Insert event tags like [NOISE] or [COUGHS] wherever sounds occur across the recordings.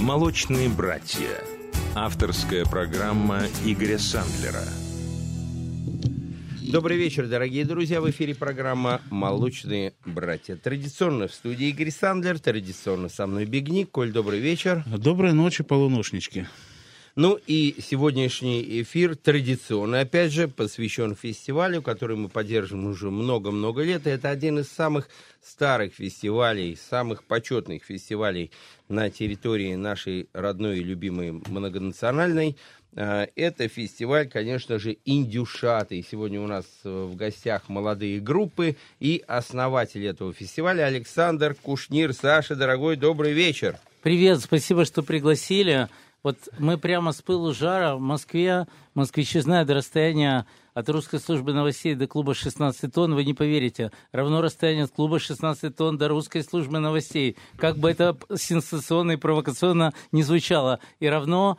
«Молочные братья». Авторская программа Игоря Сандлера. Добрый вечер, дорогие друзья. В эфире программа «Молочные братья». Традиционно в студии Игорь Сандлер, традиционно со мной Бигник. Коль, добрый вечер. Доброй ночи, полуношнички. Ну и сегодняшний эфир традиционно, опять же, посвящен фестивалю, который мы поддерживаем уже много-много лет. И это один из самых старых фестивалей, самых почетных фестивалей на территории нашей родной и любимой многонациональной. А, это фестиваль, конечно же, Индюшаты. И сегодня у нас в гостях молодые группы и основатель этого фестиваля Александр Кушнир. Саша, дорогой, добрый вечер. Привет, спасибо, что пригласили. Вот мы прямо с пылу жара в Москве, москвичи знают расстояние от русской службы новостей до клуба 16 тонн, вы не поверите, равно расстояние от клуба 16 тонн до русской службы новостей. Как бы это сенсационно и провокационно не звучало. И равно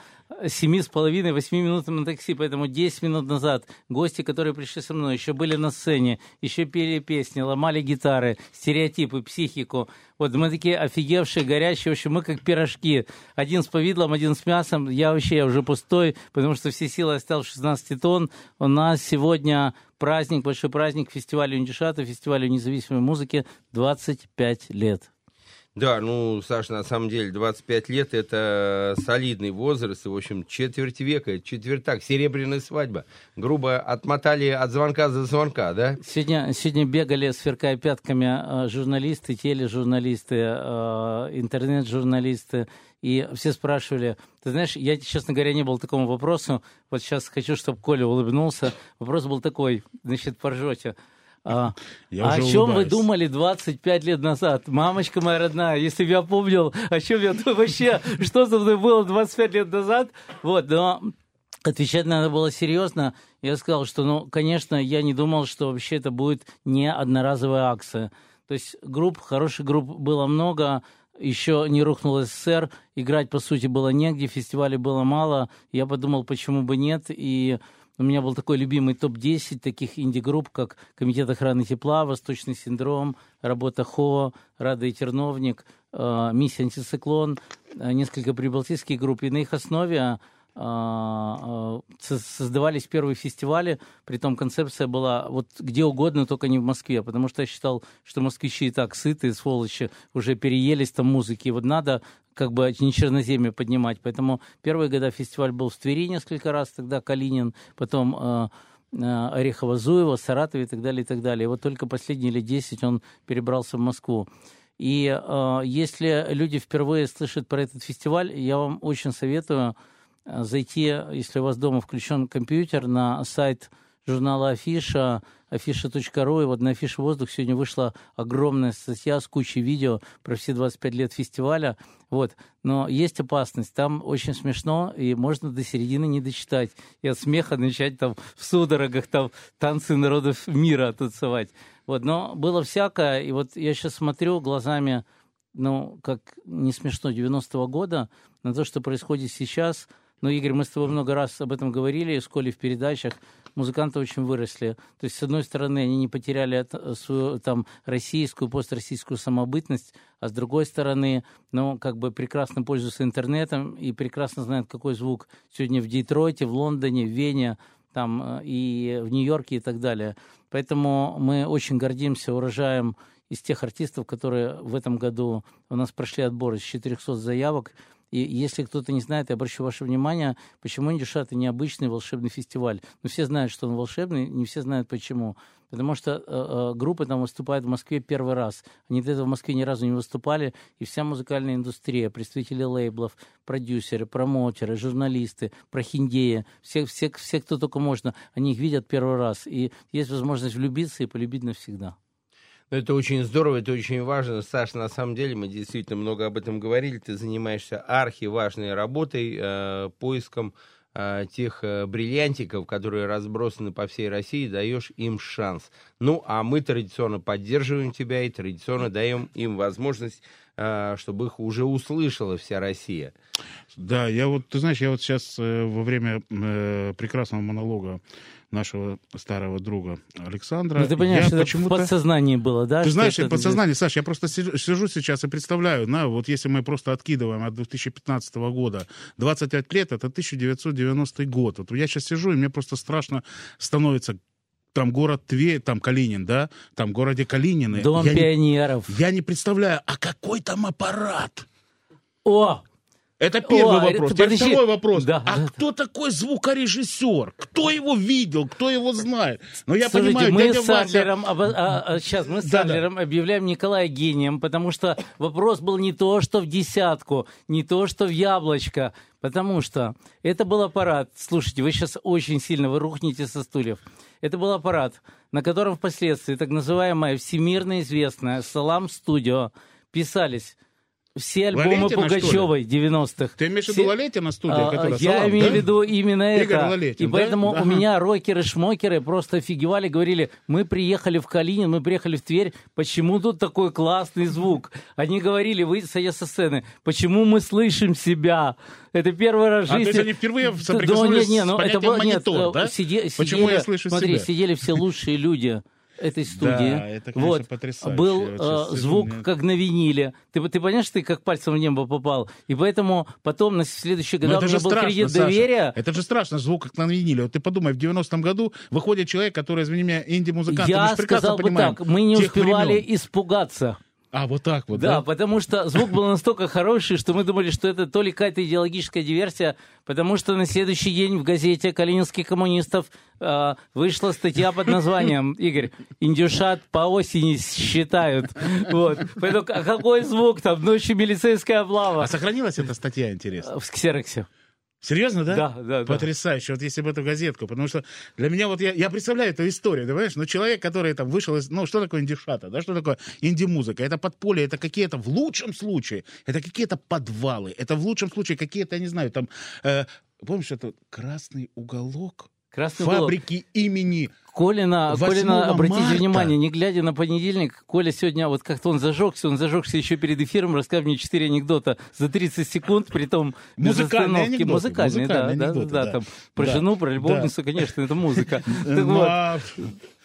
семи с половиной, восьми минутам на такси, поэтому 10 минут назад гости, которые пришли со мной, еще были на сцене, еще пели песни, ломали гитары, стереотипы, психику. Вот мы такие офигевшие, горячие, в общем, мы как пирожки. Один с повидлом, один с мясом. Я вообще я уже пустой, потому что все силы оставил 16 тонн. У нас сегодня праздник, большой праздник фестиваля Ундишата, фестиваля независимой музыки 25 лет. Да, ну, Саша, на самом деле 25 лет это солидный возраст, и, в общем, четверть века, четвертак, серебряная свадьба. Грубо отмотали от звонка за звонка, да? Сегодня, сегодня бегали, сверкая пятками, э, журналисты, тележурналисты, э, интернет-журналисты, и все спрашивали, ты знаешь, я, честно говоря, не был такому вопросу, вот сейчас хочу, чтобы Коля улыбнулся, вопрос был такой, значит, поржете, а, а о чем вы думали 25 лет назад? Мамочка моя родная, если бы я помнил, о чем я вообще, что со мной было 25 лет назад. Вот, но отвечать надо было серьезно. Я сказал, что, ну, конечно, я не думал, что вообще это будет не одноразовая акция. То есть групп, хороших групп было много, еще не рухнул СССР, играть, по сути, было негде, фестивалей было мало. Я подумал, почему бы нет, и у меня был такой любимый топ-10 таких инди-групп, как Комитет охраны тепла, Восточный синдром, Работа ХО, Рада и Терновник, э, Миссия антициклон, э, несколько прибалтийских групп. И на их основе а, а, создавались первые фестивали, при том концепция была вот где угодно, только не в Москве, потому что я считал, что москвичи и так сытые, сволочи, уже переелись там музыки, и вот надо как бы не черноземье поднимать. Поэтому первые года фестиваль был в Твери несколько раз, тогда Калинин, потом э, Орехово-Зуево, Саратове и так далее, и так далее. И вот только последние лет 10 он перебрался в Москву. И э, если люди впервые слышат про этот фестиваль, я вам очень советую Э, зайти, если у вас дома включен компьютер, на сайт журнала Афиша, афиша.ру, и вот на Афише «Воздух» сегодня вышла огромная статья с кучей видео про все 25 лет фестиваля, вот, но есть опасность, там очень смешно, и можно до середины не дочитать, и от смеха начать там в судорогах там танцы народов мира танцевать, вот, но было всякое, и вот я сейчас смотрю глазами, ну, как не смешно, 90-го года, на то, что происходит сейчас – но, Игорь, мы с тобой много раз об этом говорили, с Колей в передачах. Музыканты очень выросли. То есть, с одной стороны, они не потеряли э, свою там российскую, построссийскую самобытность, а с другой стороны, ну, как бы прекрасно пользуются интернетом и прекрасно знают, какой звук сегодня в Детройте, в Лондоне, в Вене, там э, и в Нью-Йорке и так далее. Поэтому мы очень гордимся урожаем из тех артистов, которые в этом году у нас прошли отбор из 400 заявок. И если кто-то не знает, я обращу ваше внимание, почему Индюша это необычный волшебный фестиваль. Ну, все знают, что он волшебный, не все знают почему. Потому что э, э, группы там выступают в Москве первый раз. Они до этого в Москве ни разу не выступали, и вся музыкальная индустрия, представители лейблов, продюсеры, промоутеры, журналисты, прохиндеи, все, все, все, кто только можно, они их видят первый раз. И есть возможность влюбиться и полюбить навсегда. Это очень здорово, это очень важно. Саша, на самом деле, мы действительно много об этом говорили. Ты занимаешься архиважной работой, э, поиском э, тех э, бриллиантиков, которые разбросаны по всей России, даешь им шанс. Ну, а мы традиционно поддерживаем тебя и традиционно даем им возможность чтобы их уже услышала вся Россия. Да, я вот, ты знаешь, я вот сейчас э, во время э, прекрасного монолога нашего старого друга Александра. Ну, ты понимаешь, я это в подсознании было, да? Ты знаешь, это- подсознание, Саша, я просто сижу, сижу сейчас и представляю, на, вот если мы просто откидываем от 2015 года 25 лет, это 1990 год. Вот я сейчас сижу, и мне просто страшно становится там город Тверь, там Калинин, да, там в городе Калинины. Дом я, не, пионеров. я не представляю, а какой там аппарат? О! Это первый О, вопрос. это- подожди. второй вопрос. Да, а да, кто такой звукорежиссер? Кто его видел? Кто его знает? Ну, я Слушайте, понимаю, мы дядя с Вася... Адлером, оба- а, а, сейчас мы с Да-да. Адлером объявляем Николая гением, потому что вопрос был не то, что в десятку, не то, что в яблочко, потому что это был аппарат. Слушайте, вы сейчас очень сильно вы рухнете со стульев. Это был аппарат, на котором впоследствии так называемая всемирно известная Салам Студио писались все альбомы ли? Пугачевой 90-х. Ты имеешь в Все- виду Лалетина студия, а, которая Я «Салам», имею да? в виду именно Игорь это. Лалетин, и да? поэтому у Ага. меня рокеры-шмокеры просто офигевали, говорили, мы приехали в Калинин, мы приехали в Тверь, почему тут такой классный звук? Они говорили, вы, сойдя со сцены, почему мы слышим себя? Это первый раз в А, то жизни. есть они впервые Да, соприкоснулись нет, нет, с ну, это понятием было, нет, монитор, э, да? сиде- Почему сидели- я слышу Смотри, себя? сидели все лучшие люди этой студии. Да, это, конечно, вот. потрясающе. Был э, звук, мне- как на виниле. Ты, ты понимаешь, ты как пальцем в небо попал? И поэтому потом на следующий Ну, год у меня был кредит Саша. доверия. Это же страшно, звук как на виниле. Вот ты подумай, в 90-м году выходит человек, который, извини меня, инди-музыкант. Я сказал бы понимаем так, мы не успевали времен. испугаться. А, вот так вот, Да, да? потому что звук был настолько хороший, что мы думали, что это то ли какая-то идеологическая диверсия, потому что на следующий день в газете «Калининских коммунистов» э, вышла статья под названием, Игорь, «Индюшат по осени считают». Вот. Поэтому, а какой звук там? Ночью милицейская облава. А сохранилась эта статья, интересно? В ксероксе. Серьезно, да? Да, да, да. Потрясающе. Вот если бы эту газетку, потому что для меня вот я, я представляю эту историю, ты понимаешь? Ну, человек, который там вышел из... Ну, что такое индишата, да? Что такое инди-музыка? Это подполье, это какие-то, в лучшем случае, это какие-то подвалы, это в лучшем случае какие-то, я не знаю, там... э, помнишь, это красный уголок Красный фабрики имени... Колина, 8 Колина, обратите марта. внимание, не глядя на понедельник, Коля сегодня, вот как-то он зажегся, он зажегся еще перед эфиром, рассказал мне четыре анекдота за 30 секунд, при том без Музыкальные остановки. анекдоты, Музыкальные, да, музыкальные да, анекдоты, да, да. там про Да, жену, про да. любовницу, конечно, это музыка. [LAUGHS]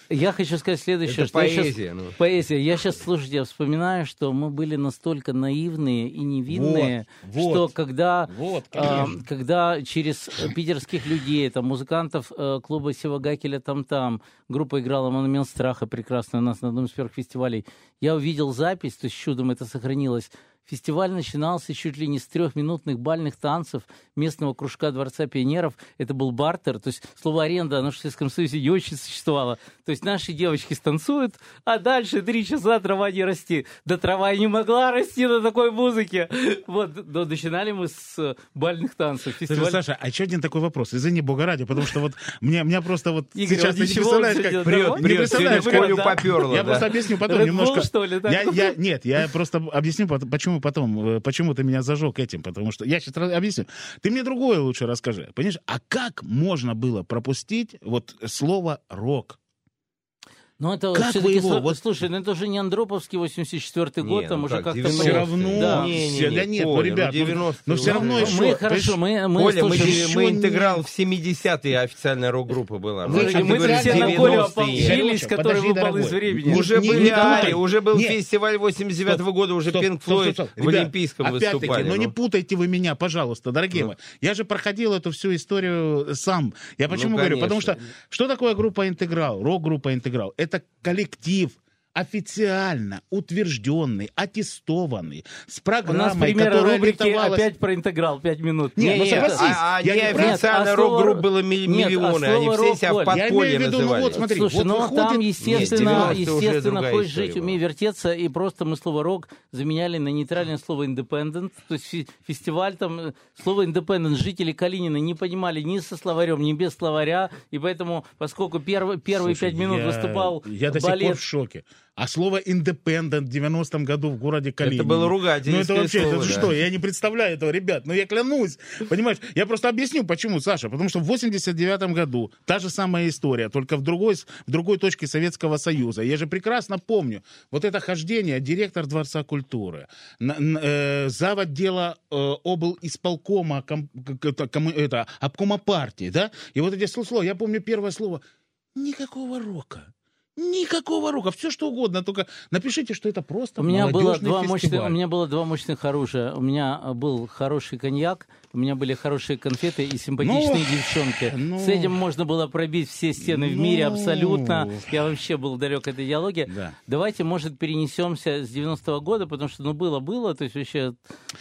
Я хочу сказать следующее. Это что я щас- поэзия. ну. Поэзия. Я сейчас, слушайте, я вспоминаю, что мы были настолько наивные и невинные, Вот, вот. что когда, Вот, конечно. когда через э, питерских людей, там, музыкантов э, клуба Севагакеля там-там, группа играла «Монумент страха» прекрасно у нас на одном из первых фестивалей, я увидел запись, то есть чудом это сохранилось, Фестиваль начинался чуть ли не с трехминутных бальных танцев местного кружка Дворца пионеров. Это был бартер, то есть слово аренда, оно в Советском Союзе не очень существовало. То есть наши девочки станцуют, а дальше три часа трава не расти. Да трава и не могла расти на такой музыке. Вот, но начинали мы с бальных танцев. Слушай, Фестиваль... Саша, а еще один такой вопрос. Извини, бога ради, потому что вот мне, меня просто вот Игорь, сейчас вот ты не представляешь, как... нормально? Не представляешь, как- поперло. Я да. просто объясню потом Red Bull, немножко. что ли, так? Я, я, нет, я просто объясню, пот- почему потом, э, почему ты меня зажег этим, потому что я сейчас объясню. Ты мне другое лучше расскажи. Понимаешь, а как можно было пропустить вот слово рок? Ну, это Как все-таки, вы его, слу- вот- слушай, ну это же не Андроповский 84-й Не, год, там ну уже как, как-то... 90-е. Все равно, Да. Не, не, не, да нет, ну, Коля, ребят, ну, 90-е ну, все равно уже. еще, Мы, хорошо, мы, мы Коля, мы, мы интеграл в 70-е официальная рок-группа была. Мы ты говоришь, все на 90-е. Колю ополчились, который выпал из времени. Не- Уже не- были не Ари, уже был фестиваль 89 -го года, уже Пинк Флойд в Олимпийском выступали. ну не ну. путайте вы меня, пожалуйста, дорогие Ну. мои. Я же проходил эту всю историю сам. Я почему Ну, говорю? Потому что что такое группа «Интеграл», рок-группа «Интеграл»? Это коллектив, официально утвержденный, аттестованный, с У программой, нас пример которая рубрики литовалась- опять про интеграл, пять минут. Не, Не, ну согласись, а, а я не Нет, а слово рок-групп рок- было ми- Нет, а миллионы, они все себя в рок, Коль, я подполье имею в виду, ну называли. вот смотри, Слушай, вот ну выходит- там, Нет, естественно, 90-е уже естественно, хочешь жить, была. умей вертеться, и просто мы слово «рок» заменяли на нейтральное слово «independent», то есть фестиваль, там, э, слово «independent» жители Калинина не понимали ни со словарем, ни без словаря, и поэтому, поскольку первые Слушай, пять минут я- выступал Я до сих пор в шоке. А слово independent в 90-м году в городе Калинине. Это было ругательное Ну это вообще, слово, это да. что? Я не представляю этого, ребят. Ну я клянусь. Понимаешь, я просто объясню, почему, Саша. Потому что в 89 году та же самая история, только в другой, в другой точке Советского Союза. Я же прекрасно помню. Вот это хождение, директор Дворца культуры, на- н- э, зав. отдела э, обл. исполкома, ком- это, кому- это, обкома партии, да? И вот эти слова, я помню первое слово, никакого рока. Никакого рока, все что угодно, только напишите, что это просто У меня, было два мощных, у меня было два мощных оружия. У меня э, был хороший коньяк, у меня были хорошие конфеты и симпатичные Ну, девчонки. ну. С этим можно было пробить все стены в Ну. мире абсолютно. Я вообще был далек от этой идеологии. Да. Давайте, может, перенесемся с 90-го года, потому что, ну, было-было, то есть вообще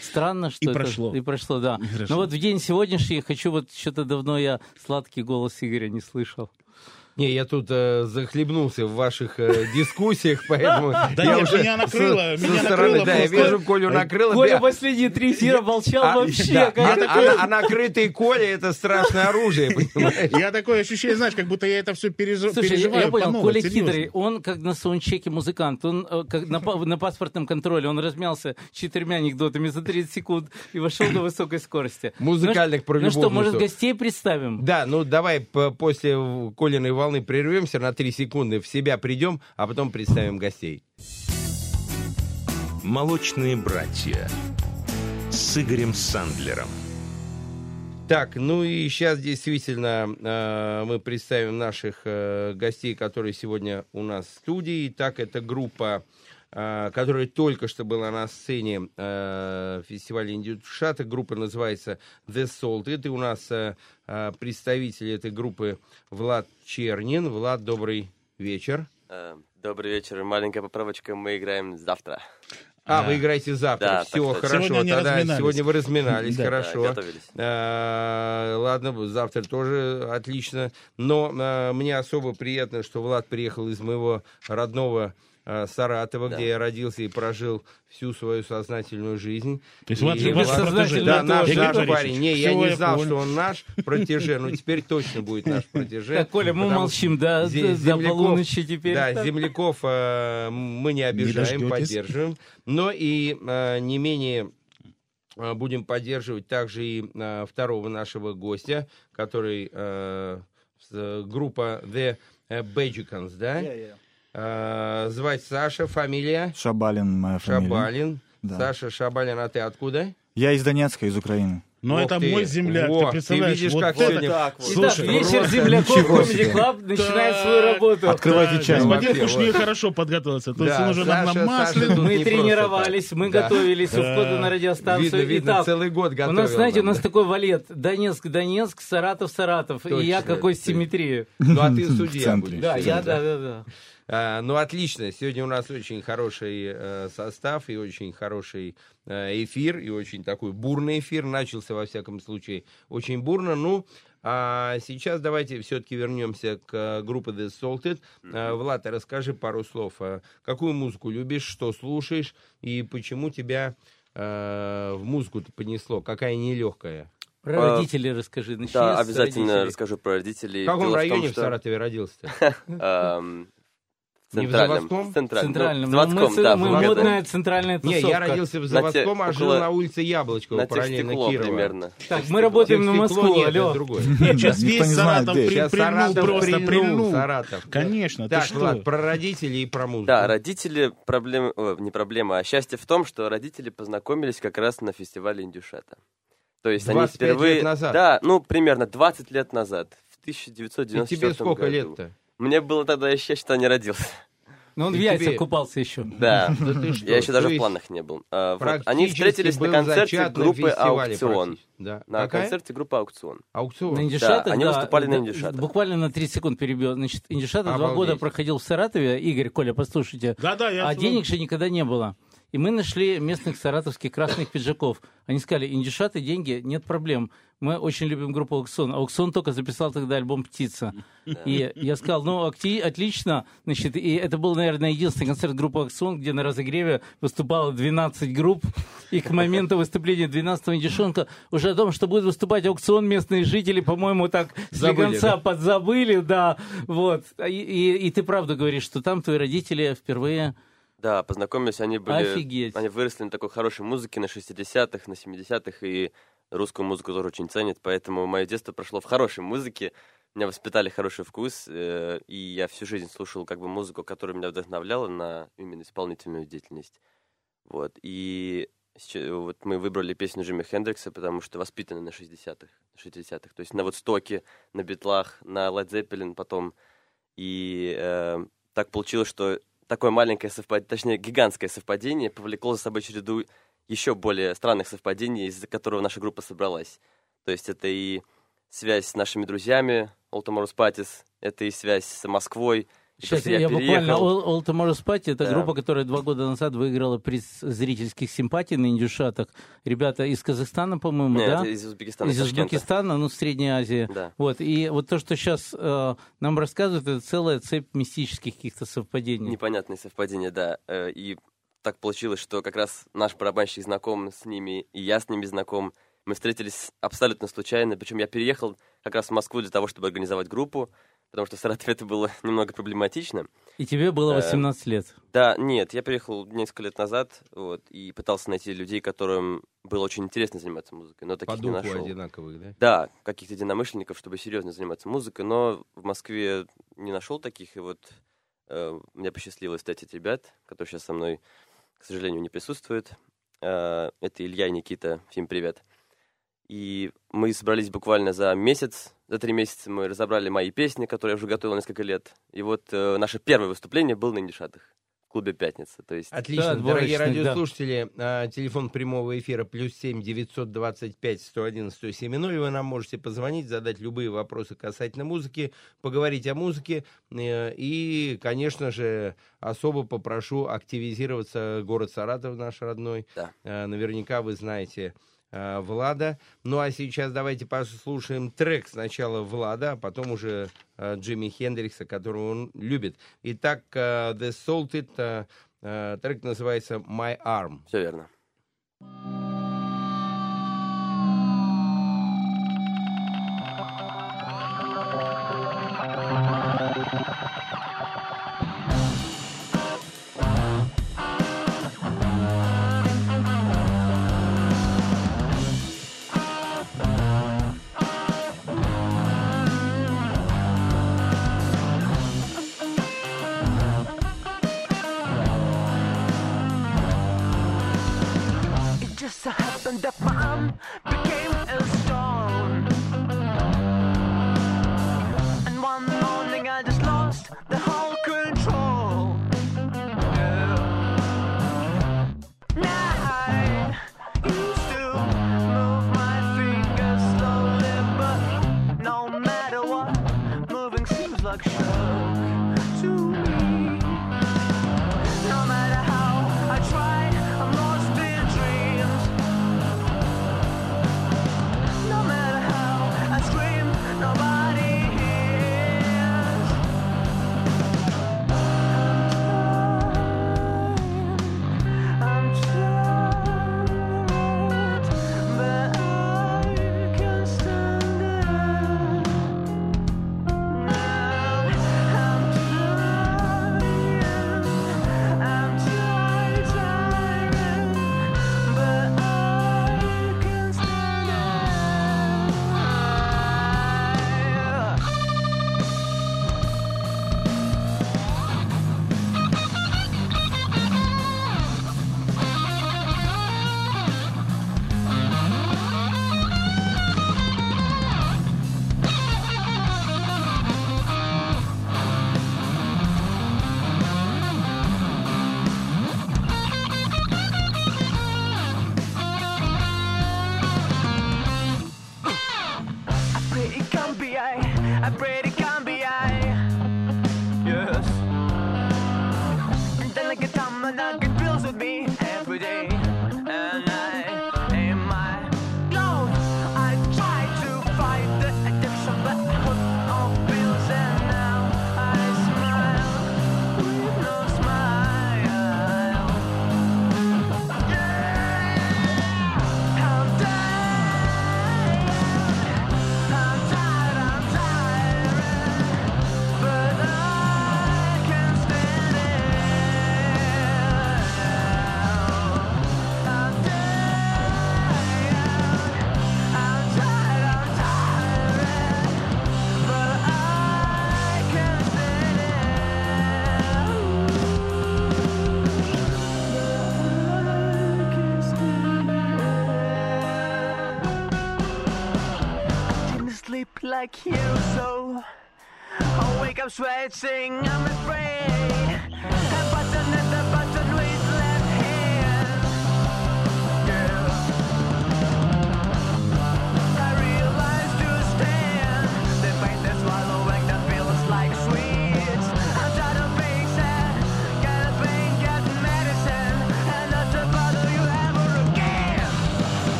странно, что И это... прошло. И прошло, да. Хорошо. Но вот в день сегодняшний хочу, вот что-то давно я сладкий голос Игоря не слышал. Не, я тут э, захлебнулся в ваших э, [LAUGHS] дискуссиях, поэтому Да я уже меня накрыло, со- меня со стороны, накрыло да, я вижу, Колю накрыло. Коля последние три эфира молчал а, вообще. а- а- а накрытый Коля это страшное оружие, понимаешь? Я такое ощущение, знаешь, как будто я это все Слушай, я- переживаю понял, Коля хитрый, он как на саундчеке музыкант, он э, как на, па- на паспортном контроле, он размялся четырьмя анекдотами за 30 секунд и вошел до высокой скорости. Музыкальных про Ну что, может, гостей представим? Да, ну давай по- после Колиной волны прервемся на 3 секунды, в себя придем, а потом представим гостей. «Молочные братья» с Игорем Сандлером. Так, ну и сейчас действительно э, мы представим наших э, гостей, которые сегодня у нас в студии. Так, это группа, которая только что была на сцене э, фестиваля Индюшата. Группа называется The Salt. Это у нас э, э, представитель этой группы Влад Чернин. Влад, добрый вечер. Э, Добрый вечер. Маленькая поправочка. Мы играем завтра. А, А. вы играете завтра. Да, Все, так хорошо. Сегодня не Тогда сегодня вы разминались, Да, хорошо. Да, готовились. А, Ладно, завтра тоже отлично. Но а, мне особо приятно, что Влад приехал из моего родного Саратова, Да. где я родился и прожил всю свою сознательную жизнь. То есть И ваш Бессознательно Да, наш, наш Борисович, парень. Не, я не я знал, понял. что он наш протеже, но теперь точно будет наш [LAUGHS] протеже. Так, Коля, мы молчим до, до- до земляков- полуночи теперь. Да, земляков э, мы не обижаем, поддерживаем. Но и э, не менее э, будем поддерживать также и э, второго нашего гостя, который э, группа The Bajikans, да? Э, звать Саша, фамилия Шабалин моя фамилия. Шабалин. Да. Саша Шабалин, а ты откуда? Я из Донецка, из Украины. Но Ох это ты. мой земляк, Во, ты представляешь? видишь, вот как это- сегодня... Так вот. Итак, Слушай, вечер просто земляков Comedy. Club начинает свою работу. Открывайте Да, чай. Господин Кушнир вот. хорошо подготовился. То есть Да, он уже Саша- на Саша масле. тут Мы тренировались, мы Да. готовились у Да. входа на радиостанцию. Видно, видно, Итак, целый год у нас, знаете, у нам, нас да. такой валет. Донецк, Донецк, Саратов, Саратов. И я какой ты- симметрии. Ну, а ты судья будешь. Да, я, да, да, да. А, ну, отлично. Сегодня у нас очень хороший э, состав и очень хороший э, эфир, и очень такой бурный эфир. Начался, во всяком случае, очень бурно. Ну, а сейчас давайте все-таки вернемся к э, группе The Salted. Э, Влад, а расскажи пару слов. Какую музыку любишь, что слушаешь, и почему тебя э, в музыку-то понесло? Какая нелегкая? Про А, родителей расскажи. Начни Да, обязательно родителей. расскажу про родителей. В каком Дело районе том, в что, Саратове родился-то? [LAUGHS] в Не в центральном. Заводском? центральном. Центральным. Ну, Ну, заводском, мы, да. мы модная центральная Не, тусовка. я родился в На те- Заводском, а жил около- на улице Яблочкова, На параллельно Техстекло Кирова. примерно. Так, мы работаем на Москву, нет, это алло. другое. [LAUGHS] Нет, сейчас весь не Саратов прильнул, Саратов просто прильнул. Саратов. Конечно, ты Так, что? Про родителей и про музыку. Да, родители, проблем, не проблема, а счастье в том, что родители познакомились как раз на фестивале Индюшата. То есть они 25 впервые... лет назад? Да, ну, примерно 20 лет назад, в И 1994 тебе сколько году. лет-то? Мне было тогда еще, что не родился. Ну, он в И яйцах тебе- купался еще. Да. [LAUGHS] Да что? Я еще даже в планах не был. А, вот. Они встретились на концерте группы Аукцион. Да. На Какая? концерте группы Аукцион. Аукцион. На Индюшата, они да, выступали на да, Индюшата. Буквально на 30 секунд перебил. Значит, Индюшата два года проходил в Саратове. Игорь, Коля, послушайте. Да-да, я А слушаю. денег же никогда не было. И мы нашли местных саратовских красных пиджаков. Они сказали, индюшаты, деньги, нет проблем. Мы очень любим группу Ауксон. Ауксон только записал тогда альбом «Птица». И я сказал, ну, отлично. Значит, и это был, наверное, единственный концерт группы Ауксон, где на разогреве выступало 12 групп. И к моменту выступления 12-го индюшонка уже о том, что будет выступать Ауксон, местные жители, по-моему, так слегонца да? подзабыли, да. Вот. И, и- и ты правда говоришь, что там твои родители впервые... Да, познакомились, они были... Офигеть. Они выросли на такой хорошей музыке на 60-х, на 70-х, и русскую музыку тоже очень ценят, поэтому мое детство прошло в хорошей музыке, меня воспитали хороший вкус, э, и я всю жизнь слушал как бы музыку, которая меня вдохновляла на именно исполнительную деятельность. Вот, и вот мы выбрали песню Джимми Хендрикса, потому что воспитаны на 60-х, на 60-х, то есть на вот Стоке, на Битлах, на Led Zeppelin потом, и э, так получилось, что такое маленькое совпадение, точнее, гигантское совпадение повлекло за собой череду еще более странных совпадений, из-за которого наша группа собралась. То есть это и связь с нашими друзьями, Олтаморус Патис, это и связь с Москвой. Сейчас я, я буквально... All, All Tomorrow's Party — это Да. группа, которая два года назад выиграла приз зрительских симпатий на индюшатах. Ребята из Казахстана, по-моему, Нет, да? из Узбекистана, из. Узбекистана, ну, Средней Азии. Да. Вот, и вот то, что сейчас нам рассказывают, это целая цепь мистических каких-то совпадений. Непонятные совпадения, да. Э, И так получилось, что как раз наш барабанщик знаком с ними, и я с ними знаком. Мы встретились абсолютно случайно, причем я переехал как раз в Москву для того, чтобы организовать группу, потому что в Саратове это было [LAUGHS] немного проблематично. И тебе было Э, 18 лет. Да, нет, я приехал несколько лет назад, вот, и пытался найти людей, которым было очень интересно заниматься музыкой, но По таких не духу нашел. одинаковых, да? Да, каких-то единомышленников, чтобы серьезно заниматься музыкой, но в Москве не нашел таких, и вот э, мне посчастливилось встретить ребят, которые сейчас со мной, к сожалению, не присутствуют. Э, это Илья и Никита, всем привет. И мы собрались буквально за месяц, за три месяца мы разобрали мои песни, которые я уже готовил несколько лет. И вот э, наше первое выступление было на Индишатах в клубе «Пятница». То есть Отлично, Да, дорогие да. радиослушатели, а, телефон прямого эфира плюс семь девятьсот двадцать пять сто один сто семь ноль. Вы нам можете позвонить, задать любые вопросы касательно музыки, поговорить о музыке. э, И, конечно же, особо попрошу активизироваться город Саратов наш родной. Да. Э, Наверняка вы знаете Влада. Ну а сейчас давайте послушаем трек сначала Влада, а потом уже э, Джимми Хендрикса, которого он любит. Итак, э, The Salted, э, э, трек называется My Arm. все верно. and death. Crocodile. Like you, so I wake up sweating, I'm afraid.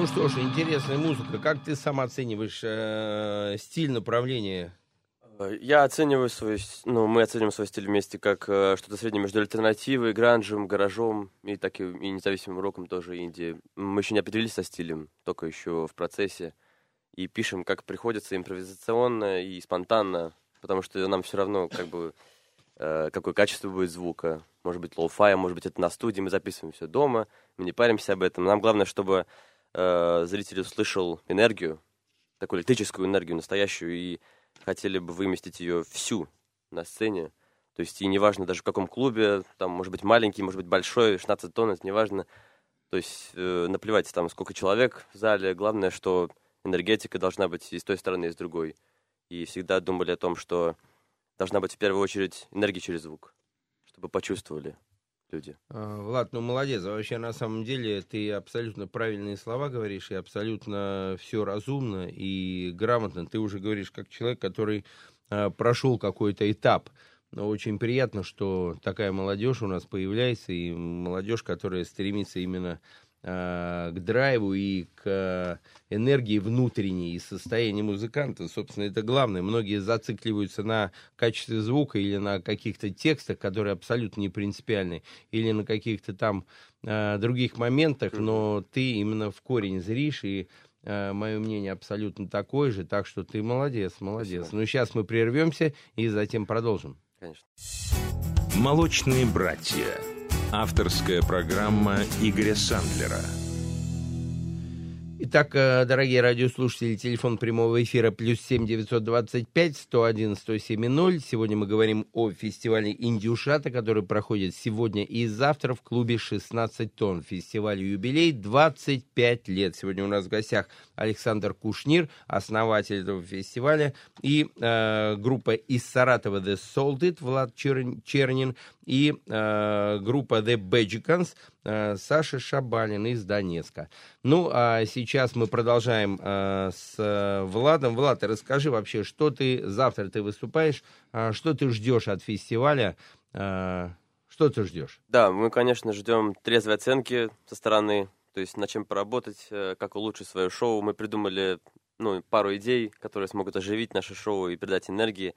Ну что ж, интересная музыка. Как ты сам оцениваешь э, стиль направления? Я оцениваю свой, ну, мы оцениваем свой стиль вместе как э, что-то среднее между альтернативой, гранжем, гаражом и так и, и независимым роком тоже инди. Мы еще не определились со стилем, только еще в процессе. И пишем, как приходится, импровизационно и спонтанно, потому что нам все равно, как бы, э, какое качество будет звука. Может быть, lo-fi, может быть, это на студии, мы записываем все дома, мы не паримся об этом. Нам главное, чтобы э, зритель услышал энергию, такую электрическую энергию настоящую, и хотели бы выместить ее всю на сцене. То есть и неважно даже в каком клубе, там может быть маленький, может быть большой, 16 тонн, это неважно. То есть э, наплевать там сколько человек в зале, главное, что энергетика должна быть и с той стороны, и с другой. И всегда думали о том, что должна быть в первую очередь энергия через звук, чтобы почувствовали люди. А, Влад, ну молодец. А Вообще, на самом деле, ты абсолютно правильные слова говоришь, и абсолютно все разумно и грамотно. Ты уже говоришь как человек, который а, прошел какой-то этап. Очень приятно, что такая молодежь у нас появляется, и молодежь, которая стремится именно к драйву и к энергии внутренней и состоянию музыканта. Собственно, это главное. Многие зацикливаются на качестве звука или на каких-то текстах, которые абсолютно не принципиальны, или на каких-то там а, других моментах, но ты именно в корень зришь, и мое мнение абсолютно такое же, так что ты молодец, молодец. Спасибо. Ну, сейчас мы прервемся и затем продолжим. Конечно. «Молочные братья». Авторская программа Игоря Сандлера. Итак, э, дорогие радиослушатели, телефон прямого эфира плюс семь девятьсот двадцать пять сто один сто семь ноль. Сегодня мы говорим о фестивале «Индюшата», который проходит сегодня и завтра в клубе «16 тонн». Фестиваль юбилей 25 лет. Сегодня у нас в гостях Александр Кушнир, основатель этого фестиваля, и э, группа из Саратова «The Salted» Влад Чер- Чернин и э, группа The Badgicans э, Саша Шабалин из Донецка. Ну, а сейчас мы продолжаем э, с э, Владом. Влад, расскажи вообще, что ты завтра ты выступаешь, а, что ты ждешь от фестиваля, а, что ты ждешь? Да, мы, конечно, ждем трезвой оценки со стороны, то есть над чем поработать, э, как улучшить свое шоу. Мы придумали ну, пару идей, которые смогут оживить наше шоу и придать энергии.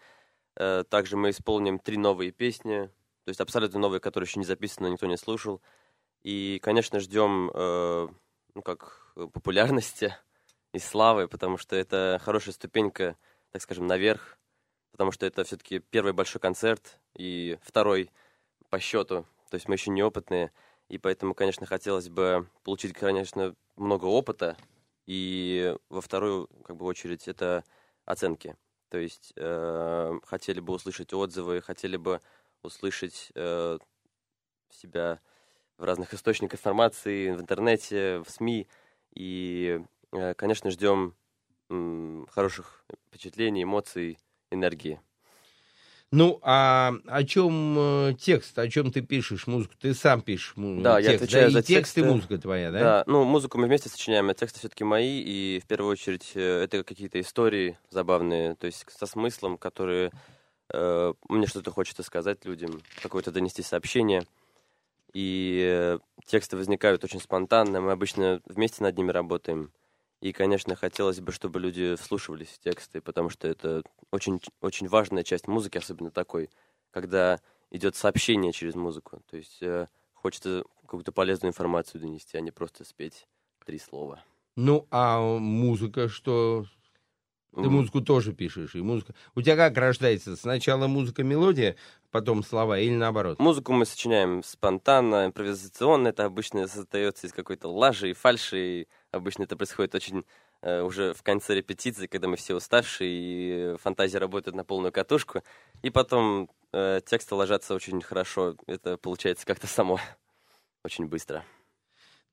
Э, Также мы исполним три новые песни, то есть абсолютно новые, которые еще не записаны, никто не слушал. И, конечно, ждем э, ну, как э, популярности и славы, потому что это хорошая ступенька, так скажем, наверх, потому что это все-таки первый большой концерт и второй по счету, то есть мы еще неопытные, и поэтому, конечно, хотелось бы получить, конечно, много опыта, и во вторую, как бы, очередь это оценки. То есть э, хотели бы услышать отзывы, хотели бы услышать э, себя в разных источниках информации, в интернете, в СМИ. И, э, конечно, ждем хороших впечатлений, эмоций, энергии. Ну, а о чем э, текст, о чем ты пишешь музыку? Ты сам пишешь му- Да, я текст, отвечаю да? за И текст, и музыка твоя, да? Да, ну, музыку мы вместе сочиняем, а тексты все-таки мои, и в первую очередь э, это какие-то истории забавные, то есть со смыслом, которые э, мне что-то хочется сказать людям, какое-то донести сообщение. И тексты возникают очень спонтанно, мы обычно вместе над ними работаем. И, конечно, хотелось бы, чтобы люди вслушивались в тексты, потому что это очень, очень важная часть музыки, особенно такой, когда идет сообщение через музыку. То есть э, хочется какую-то полезную информацию донести, а не просто спеть три слова. Ну, а музыка что? Ты музыку тоже пишешь, и музыка... У тебя как рождается? Сначала музыка-мелодия, потом слова, или наоборот? Музыку мы сочиняем спонтанно, импровизационно. Это обычно создается из какой-то лажи и фальши. И обычно это происходит очень э, уже в конце репетиции, когда мы все уставшие, и фантазия работает на полную катушку. И потом э, тексты ложатся очень хорошо. Это получается как-то само. [LAUGHS] Очень быстро.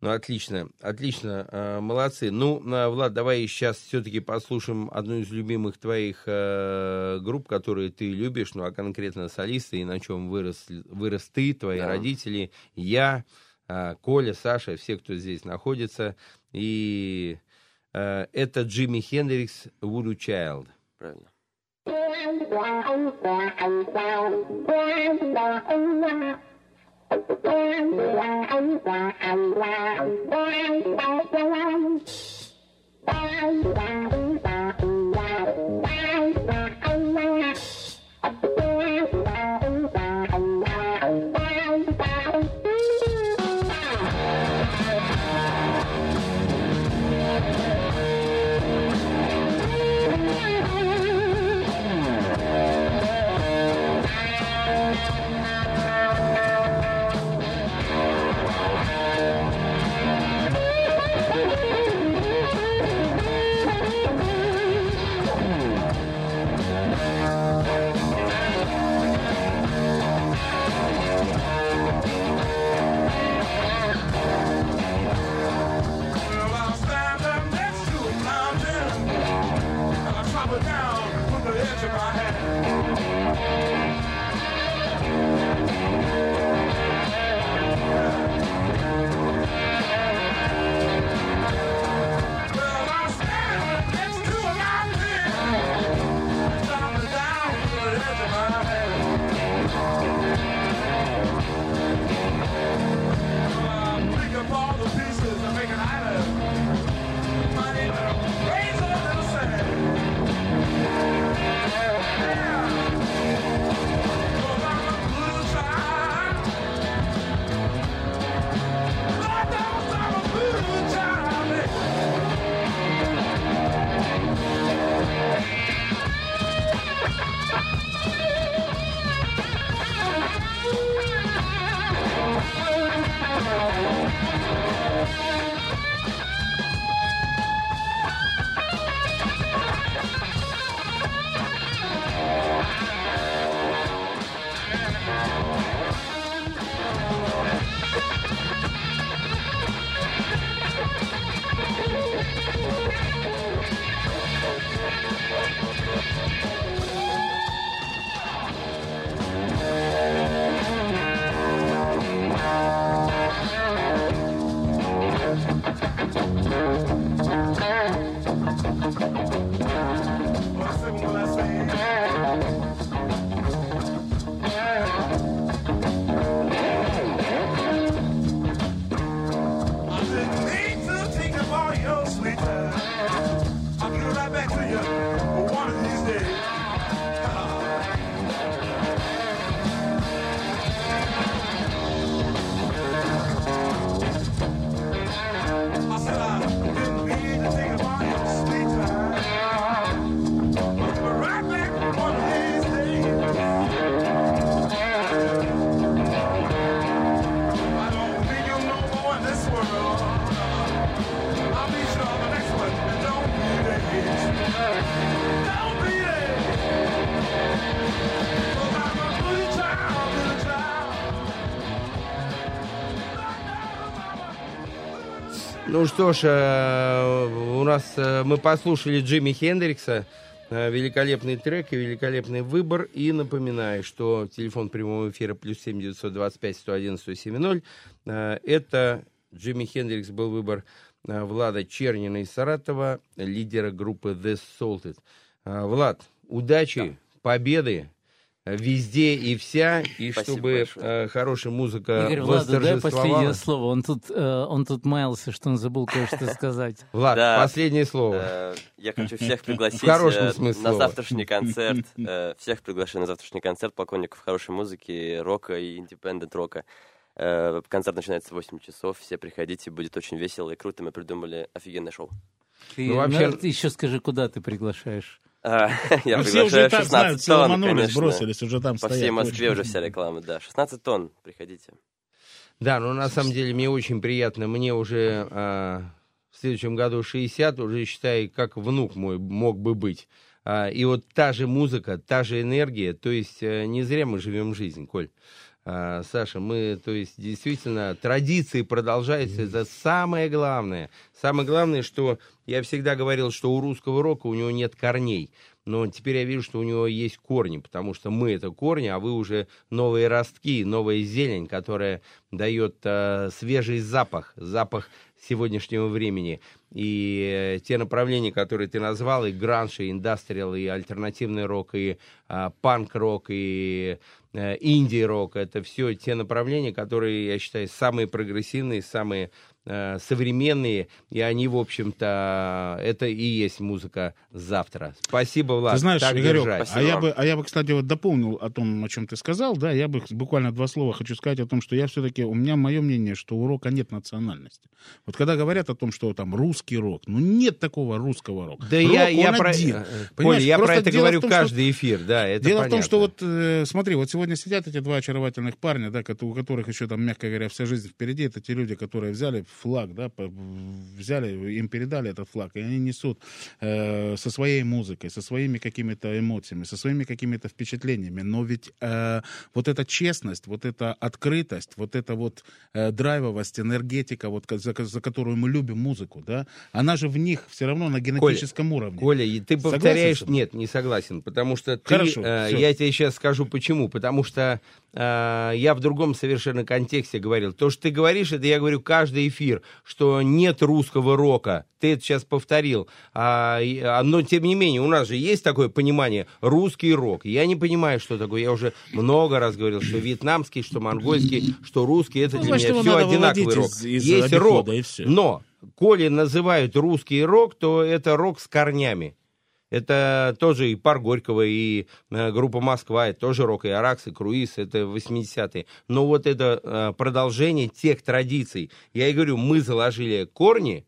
Ну, отлично, отлично, э, молодцы. Ну, э, Влад, давай сейчас все-таки послушаем одну из любимых твоих э, групп, которые ты любишь, ну, а конкретно солисты, и на чем вырос, вырос ты, твои Да. родители, я, э, Коля, Саша, все, кто здесь находится. И э, это Джимми Хендрикс «Voodoo Child». Правильно. Bye. Ну что ж, э, у нас э, мы послушали Джимми Хендрикса, э, великолепный трек и великолепный выбор. И напоминаю, что телефон прямого эфира плюс 7 925 111 170. Э, Это Джимми Хендрикс был выбор Влада Чернина из Саратова, лидера группы The Salted. Влад, удачи, победы э, везде и вся, и Спасибо чтобы большое. э, хорошая музыка Игорь, Владу, дай последнее слово. Он тут, э, он тут маялся, что он забыл кое-что сказать. [LAUGHS] Влад, Да. последнее слово. Э, Я хочу всех пригласить [LAUGHS] э, на завтрашний концерт. [LAUGHS] Э, Всех приглашаю на завтрашний концерт поклонников хорошей музыки, рока и индепендент рока. Э, Концерт начинается в 8 часов. Все приходите, будет очень весело и круто. Мы придумали офигенное шоу. Ты, Ну, вообще- ты еще скажи, куда ты приглашаешь. А, [LAUGHS] Я А все уже и приглашаю так знают, 16 все тонн, ломанулись, конечно. бросились, уже там По стоят. всей Москве уже вся реклама, да. 16 тонн, приходите. Да, ну на самом деле мне очень приятно. Мне уже а, в следующем году 60, уже считай, как внук мой мог бы быть. А, и вот та же музыка, та же энергия, то есть э, не зря мы живем жизнь, Коль. А, Саша, мы, то есть, действительно, традиции продолжаются, это самое главное. Самое главное, что я всегда говорил, что у русского рока у него нет корней. Но теперь я вижу, что у него есть корни, потому что мы это корни, а вы уже новые ростки, новая зелень, которая дает э, свежий запах, запах сегодняшнего времени. И э, те направления, которые ты назвал, и гранж, и индастриал, и альтернативный рок, и а, панк-рок, и э, инди-рок, это все те направления, которые, я считаю, самые прогрессивные, самые э, современные, и они, в общем-то, это и есть музыка завтра. Спасибо, Влад. Ты знаешь, так Игорек, а я, бы, а я бы, кстати, вот дополнил о том, о чем ты сказал, да, я бы буквально два слова хочу сказать о том, что я все-таки, у меня мое мнение, что у рока нет национальности. Вот когда говорят о том, что там русский рок, ну нет такого русского рока. Да Рок, я, я про, один. э, Понимаешь, Коля, я про это говорю том, что- каждый эфир, да, это Дело в том, понятно. что вот, э, смотри, вот сегодня сидят эти два очаровательных парня, да, у которых еще там, мягко говоря, вся жизнь впереди. Это те люди, которые взяли флаг, да, взяли, им передали этот флаг, и они несут э, со своей музыкой, со своими какими-то эмоциями, со своими какими-то впечатлениями. Но ведь э, вот эта честность, вот эта открытость, вот эта вот э, драйвовость, энергетика, вот за, за которую мы любим музыку, да, она же в них все равно на генетическом уровне. Коля, и ты повторяешь... Нет, не согласен, потому что ты... Хорошо, э, я тебе сейчас скажу почему. Потому что э, я в другом совершенно контексте говорил. То, что ты говоришь, это я говорю каждый эфир, что нет русского рока. Ты это сейчас повторил. А, а, но, тем не менее, у нас же есть такое понимание русский рок. Я не понимаю, что такое. Я уже много раз говорил, что вьетнамский, что монгольский, что русский. Это Ну, для значит, меня все одинаковый рок. из- из есть обихода, рок, но коли называют русский рок, то это рок с корнями. Это тоже и Пар Горького, и э, группа Москва, это тоже рок, и Аракс, и Круиз, это 80-е. Но вот это э, продолжение тех традиций. Я и говорю, мы заложили корни,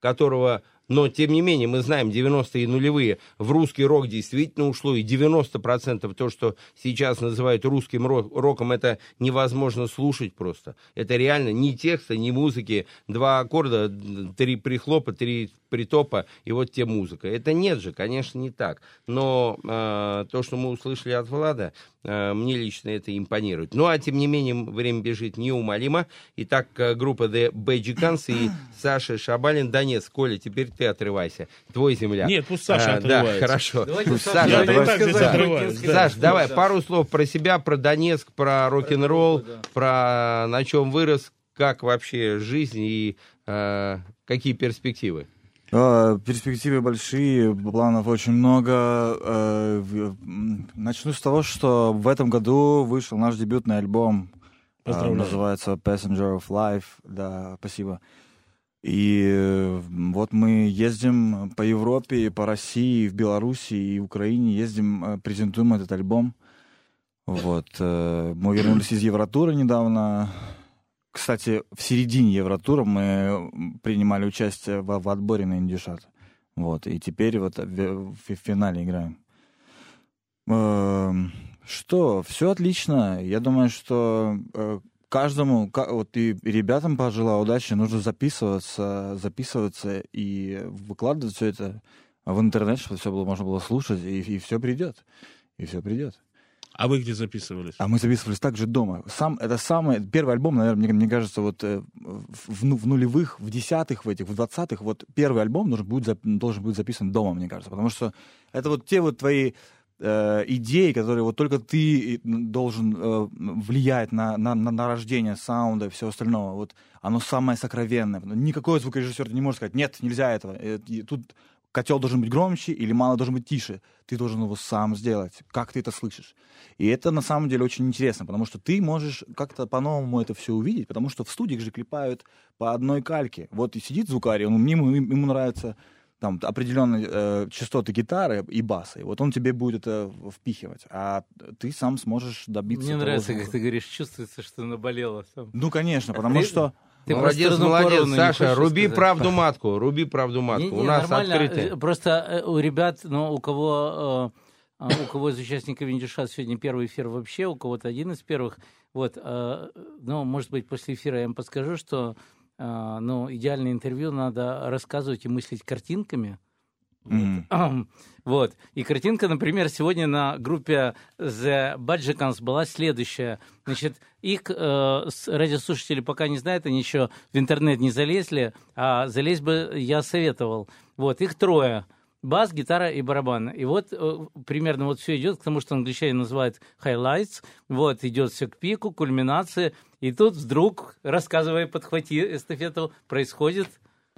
которого, но тем не менее, мы знаем, 90-е и нулевые в русский рок действительно ушло, и 90% то, что сейчас называют русским ро- роком, это невозможно слушать просто. Это реально ни текста, ни музыки, два аккорда, три прихлопа, три притопа, и вот те музыка. Это нет же, конечно, не так. Но э, то, что мы услышали от Влада, э, мне лично это импонирует. Ну, а тем не менее, время бежит неумолимо. Итак, э, группа The Bajikans и Саша Шабалин. Донец, Коля, теперь ты отрывайся. Твой земля. Нет, пусть Саша А, Да, отрывается. хорошо. Давайте Пусть Саша давай так здесь отрываюсь. да. Саш, давай пару слов про себя, про Донецк, про рок-н-ролл, про на чем вырос, как вообще жизнь и э, какие перспективы. А, Перспективы большие, планов очень много. Э, Начну с того, что в этом году вышел наш дебютный альбом. А, Поздравляю. Называется Passenger of Life. Да, спасибо. И вот мы ездим по Европе, по России, в Беларуси и Украине, ездим, э, презентуем этот альбом. Вот. э, Мы вернулись из Евротура недавно. Кстати, в середине Евротура мы принимали участие в, в отборе на Индюшат. Вот. И теперь вот в, в- в финале играем. Эм, Что? Все отлично. Я думаю, что э, каждому, ка- вот и ребятам пожелаю удачи, нужно записываться, записываться и выкладывать все это в интернет, чтобы все было, можно было слушать, и, все придет. И все придет. А вы где записывались? А мы записывались также дома. Сам, это самый, первый альбом, наверное, мне, мне кажется, вот э, в, в нулевых, в десятых, в этих, в двадцатых, вот первый альбом должен будет, должен быть записан дома, мне кажется. Потому что это вот те вот твои э, идеи, которые вот только ты должен э, влиять на, на, на, на рождение саунда и всего остального. Вот оно самое сокровенное. Никакой звукорежиссер не может сказать, нет, нельзя этого. Э, и Тут котел должен быть громче или мало должен быть тише. Ты должен его сам сделать. Как ты это слышишь? И это на самом деле очень интересно, потому что ты можешь как-то по-новому это все увидеть, потому что в студиях же клепают по одной кальке. Вот и сидит звукарь, он, ему, ему нравится там определенные э, частоты гитары и баса, и вот он тебе будет это впихивать, а ты сам сможешь добиться Мне нравится, звука. как ты говоришь, чувствуется, что наболело. сам. Ну, конечно, потому что... Ты молодец, молодец, Саша, руби сказать? правду матку, руби правду матку. Не- У не, нас нормально. открытый. Э, Просто э, у ребят, ну, у кого, э, а, у кого из участников Индюша сегодня первый эфир вообще, у кого-то один из первых. Вот, э, ну, может быть, после эфира я им подскажу, что, ну, идеальное интервью надо рассказывать и мыслить картинками. Ам, Вот. И картинка, например, сегодня на группе The Budgicans была следующая. Значит, их э, радиослушатели пока не знают, они еще в интернет не залезли, а залезть бы я советовал. Вот, их трое. Бас, гитара и барабан. И вот э, примерно вот все идет к тому, что англичане называют highlights. Вот, идет все к пику, кульминации. И тут вдруг, рассказывая, подхвати эстафету, происходит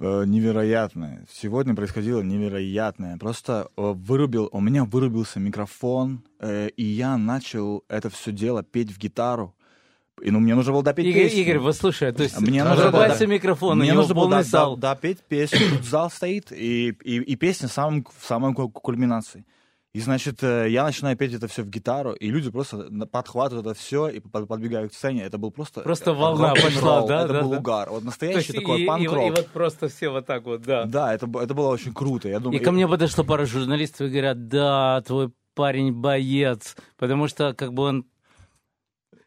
Э, невероятное. Сегодня происходило невероятное. Просто э, вырубил, у меня вырубился микрофон, и я начал это все дело петь в гитару. И ну мне нужно было допеть Игорь, песню. Игорь, вот слушай, то есть Мне нужно было- микрофон, у Мне нужно было до- зал. до- допеть песню. Тут зал стоит, и, и, и песня в самом, в самой ку- кульминации. И, значит, э, я начинаю петь это все в гитару, и люди просто подхватывают это все и под- подбегают к сцене. Это был просто... Просто э, волна пошла, да, Это да, был да. угар. Вот То настоящий такой и, и- панк-рок. и вот просто все вот так вот, да. Да, это, это было очень круто. Я И думаю, ко мне подошло пара журналистов и говорят, да, твой парень боец, потому что как бы он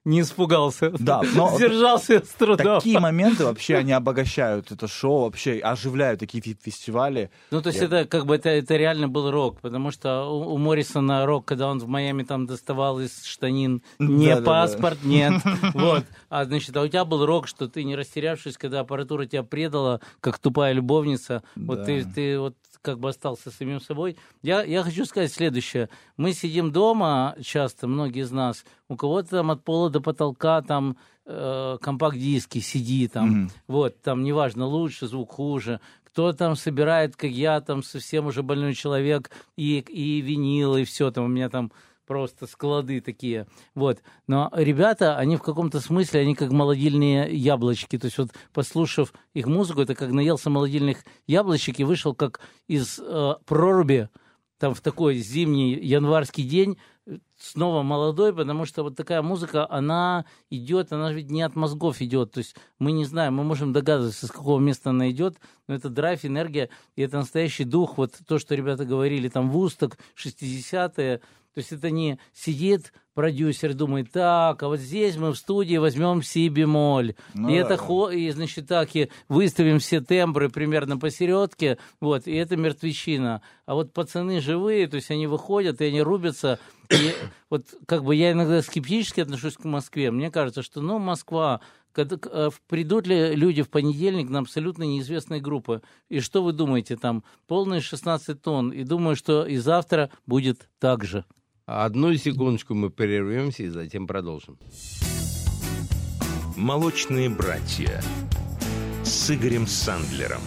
не испугался, Да, но- [LAUGHS] сдержался с трудом. Такие моменты вообще, они обогащают это шоу, вообще оживляют такие фестивали. Ну, то есть Я- это как бы это, это реально был рок, потому что у, у Моррисона рок, когда он в Майами там доставал из штанин не Да-да-да. паспорт, [LAUGHS] нет, вот. А значит, а у тебя был рок, что ты не растерявшись, когда аппаратура тебя предала, как тупая любовница, вот Да. ты, ты вот как бы остался самим собой. Я, я хочу сказать следующее. Мы сидим дома часто, многие из нас, у кого-то там от пола до потолка там э, компакт-диски, CD там, Мгм. вот, там неважно, лучше, звук хуже. Кто там собирает, как я, там совсем уже больной человек, и, и винил, и все, там у меня там просто склады такие. Вот. Но ребята, они в каком-то смысле, они как молодильные яблочки. То есть вот послушав их музыку, это как наелся молодильных яблочек и вышел как из э, проруби, там в такой зимний январский день, снова молодой, потому что вот такая музыка, она идет, она ведь не от мозгов идет. То есть мы не знаем, мы можем догадываться, с какого места она идет, но это драйв, энергия, и это настоящий дух. Вот то, что ребята говорили, там Вусток, 60-е, то есть это не сидит продюсер думает, так, а вот здесь мы в студии возьмем си бемоль. Ну и да. это хо, и, значит, так, и выставим все тембры примерно посередке, вот, и это мертвечина. А вот пацаны живые, то есть они выходят, и они рубятся. И [COUGHS] вот как бы я иногда скептически отношусь к Москве. Мне кажется, что, ну, Москва, когда, э, придут ли люди в понедельник на абсолютно неизвестные группы? И что вы думаете, там полные 16 тонн, и думаю, что и завтра будет так же. Одну секундочку мы прервемся и затем продолжим. «Молочные братья» с Игорем Сандлером.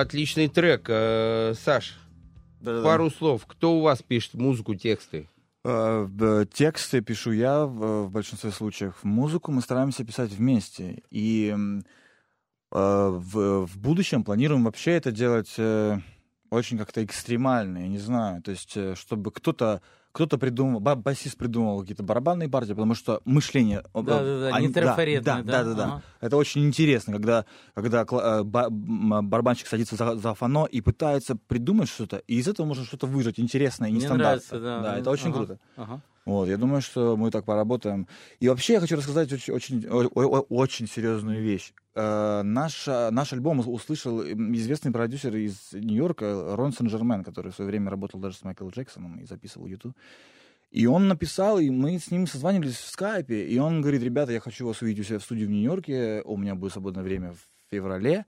Отличный трек. Э, Саш, Да-да-да. пару слов. Кто у вас пишет музыку, тексты? Э, б- Тексты пишу я в, большинстве случаев. Музыку мы стараемся писать вместе. И э, в, в будущем планируем вообще это делать э, очень как-то экстремально, я не знаю. То есть, э, чтобы кто-то кто-то придумал, ба- басист придумал какие-то барабанные партии, потому что мышление... э, они- да, да, да, да, да. ага. Это очень интересно, когда, когда э, м, барабанщик садится за, за фано и пытается придумать что-то, и из этого можно что-то выжать интересное и Мне нестандартное. нравится, да. это очень Ага, круто. ага. Вот, я думаю, что мы так поработаем. И вообще я хочу рассказать очень, очень, очень серьезную вещь. Э, наш, наш альбом услышал известный продюсер из Нью-Йорка Рон Сен-Жермен, который в свое время работал даже с Майклом Джексоном и записывал YouTube. И он написал, и мы с ним созванивались в скайпе, и он говорит, ребята, я хочу вас увидеть у себя в студии в Нью-Йорке, у меня будет свободное время в феврале,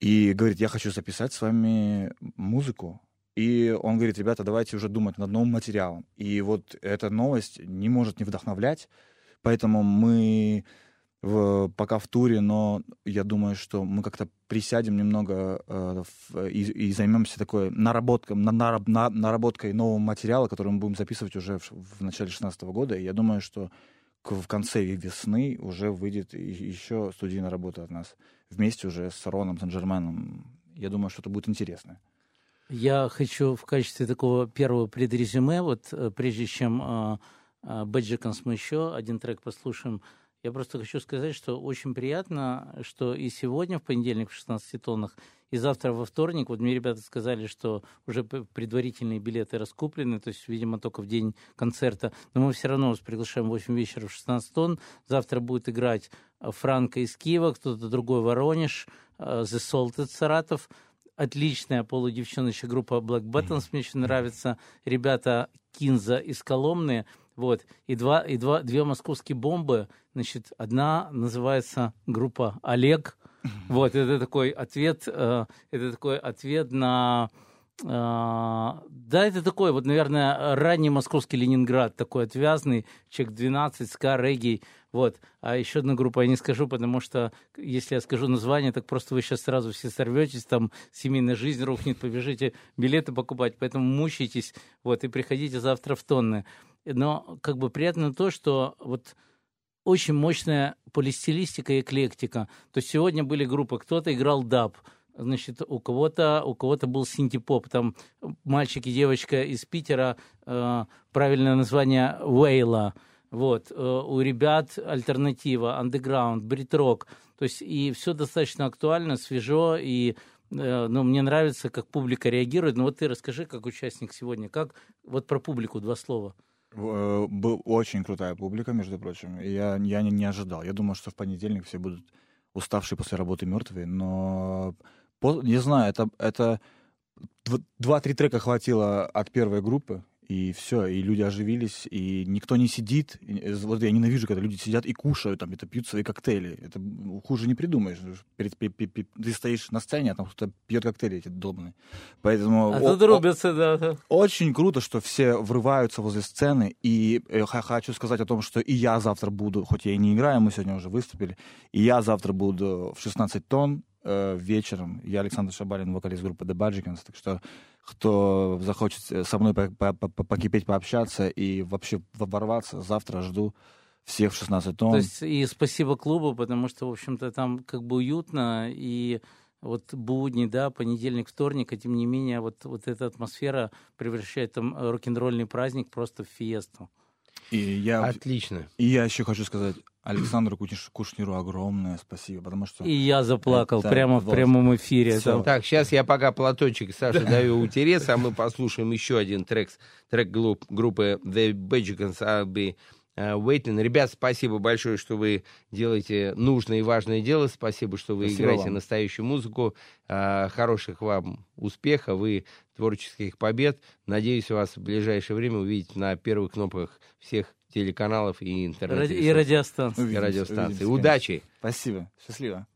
и говорит, я хочу записать с вами музыку. И он говорит, ребята, давайте уже думать над новым материалом. И вот эта новость не может не вдохновлять, поэтому мы в- пока в туре, но я думаю, что мы как-то присядем немного э, в- и, и займемся такой наработкой, на, нараб- на- наработкой нового материала, который мы будем записывать уже в, в начале 2016 года. И я думаю, что к- в конце весны уже выйдет и- еще студийная работа от нас. Вместе уже с Роном Сен-Жерменом. Я думаю, что это будет интересно. Я хочу в качестве такого первого предрезюме, вот э, прежде чем э, Бэджиконс мы еще один трек послушаем, я просто хочу сказать, что очень приятно, что и сегодня, в понедельник в 16 тоннах, и завтра во вторник, вот мне ребята сказали, что уже предварительные билеты раскуплены, то есть, видимо, только в день концерта, но мы все равно вас приглашаем в 8 вечера в 16 тонн. Завтра будет играть э, Франко из Киева, кто-то другой Воронеж, э, The Salted Саратов, отличная полудевчоночная группа Black Buttons, мне очень нравится. Ребята Кинза из Коломны, вот, и, два, и два, две московские бомбы, значит, одна называется группа Олег, вот, это такой ответ, э, это такой ответ на... э, да, это такой, вот, наверное, ранний московский Ленинград, такой отвязный, человек 12, ска, регги, вот. А еще одна группа я не скажу, потому что если я скажу название, так просто вы сейчас сразу все сорветесь, там семейная жизнь рухнет, побежите билеты покупать, поэтому мучайтесь, вот, и приходите завтра в тонны. Но как бы приятно то, что вот очень мощная полистилистика и эклектика. То есть сегодня были группы, кто-то играл даб, значит, у кого-то у кого-то был синтепоп, там мальчик и девочка из Питера, э, правильное название Вейла, вот, э, у ребят альтернатива, андеграунд, бритрок, то есть и все достаточно актуально, свежо, и э, ну, мне нравится, как публика реагирует. Ну вот ты расскажи, как участник сегодня, как вот про публику два слова. Э, Был очень крутая публика, между прочим. Я, я не, не ожидал. Я думал, что в понедельник все будут уставшие после работы мертвые, но не знаю, это, это дв- два-три трека хватило от первой группы, и все, и люди оживились, и никто не сидит. И, Вот я ненавижу, когда люди сидят и кушают, там, это пьют свои коктейли. Это хуже не придумаешь. Перед, пи- пи- ты стоишь на сцене, а там кто-то пьет коктейли эти долбанные. Поэтому... А о- тут о- рубятся, да, да. очень круто, что все врываются возле сцены, и э, хочу сказать о том, что и я завтра буду, хоть я и не играю, мы сегодня уже выступили, и я завтра буду в 16 тонн вечером. Я Александр Шабалин, вокалист группы The Budgicans, так что кто захочет э, со мной по- по- по- покипеть, пообщаться и вообще ворваться, завтра жду всех в 16 тонн. То есть и спасибо клубу, потому что, в общем-то, там как бы уютно, и вот будни, да, понедельник, вторник, а тем не менее вот, вот эта атмосфера превращает там э, рок-н-ролльный праздник просто в фиесту. И я, Отлично. и я еще хочу сказать Александру Кушниру огромное спасибо, потому что... И я заплакал Это прямо в прямом эфире. Там. Так, сейчас я пока платочек Саше даю утереться, а мы послушаем еще один трек, трек группы The Badgicans I'll Be Waiting. Ребят, спасибо большое, что вы делаете нужное и важное дело. Спасибо, что вы Спасибо играете вам. настоящую музыку. Э, Хороших вам успехов и творческих побед. Надеюсь, вас в ближайшее время увидеть на первых кнопках всех телеканалов и интернет. И радиостанция. и радиостанций. увидимся. Удачи! Спасибо, счастливо.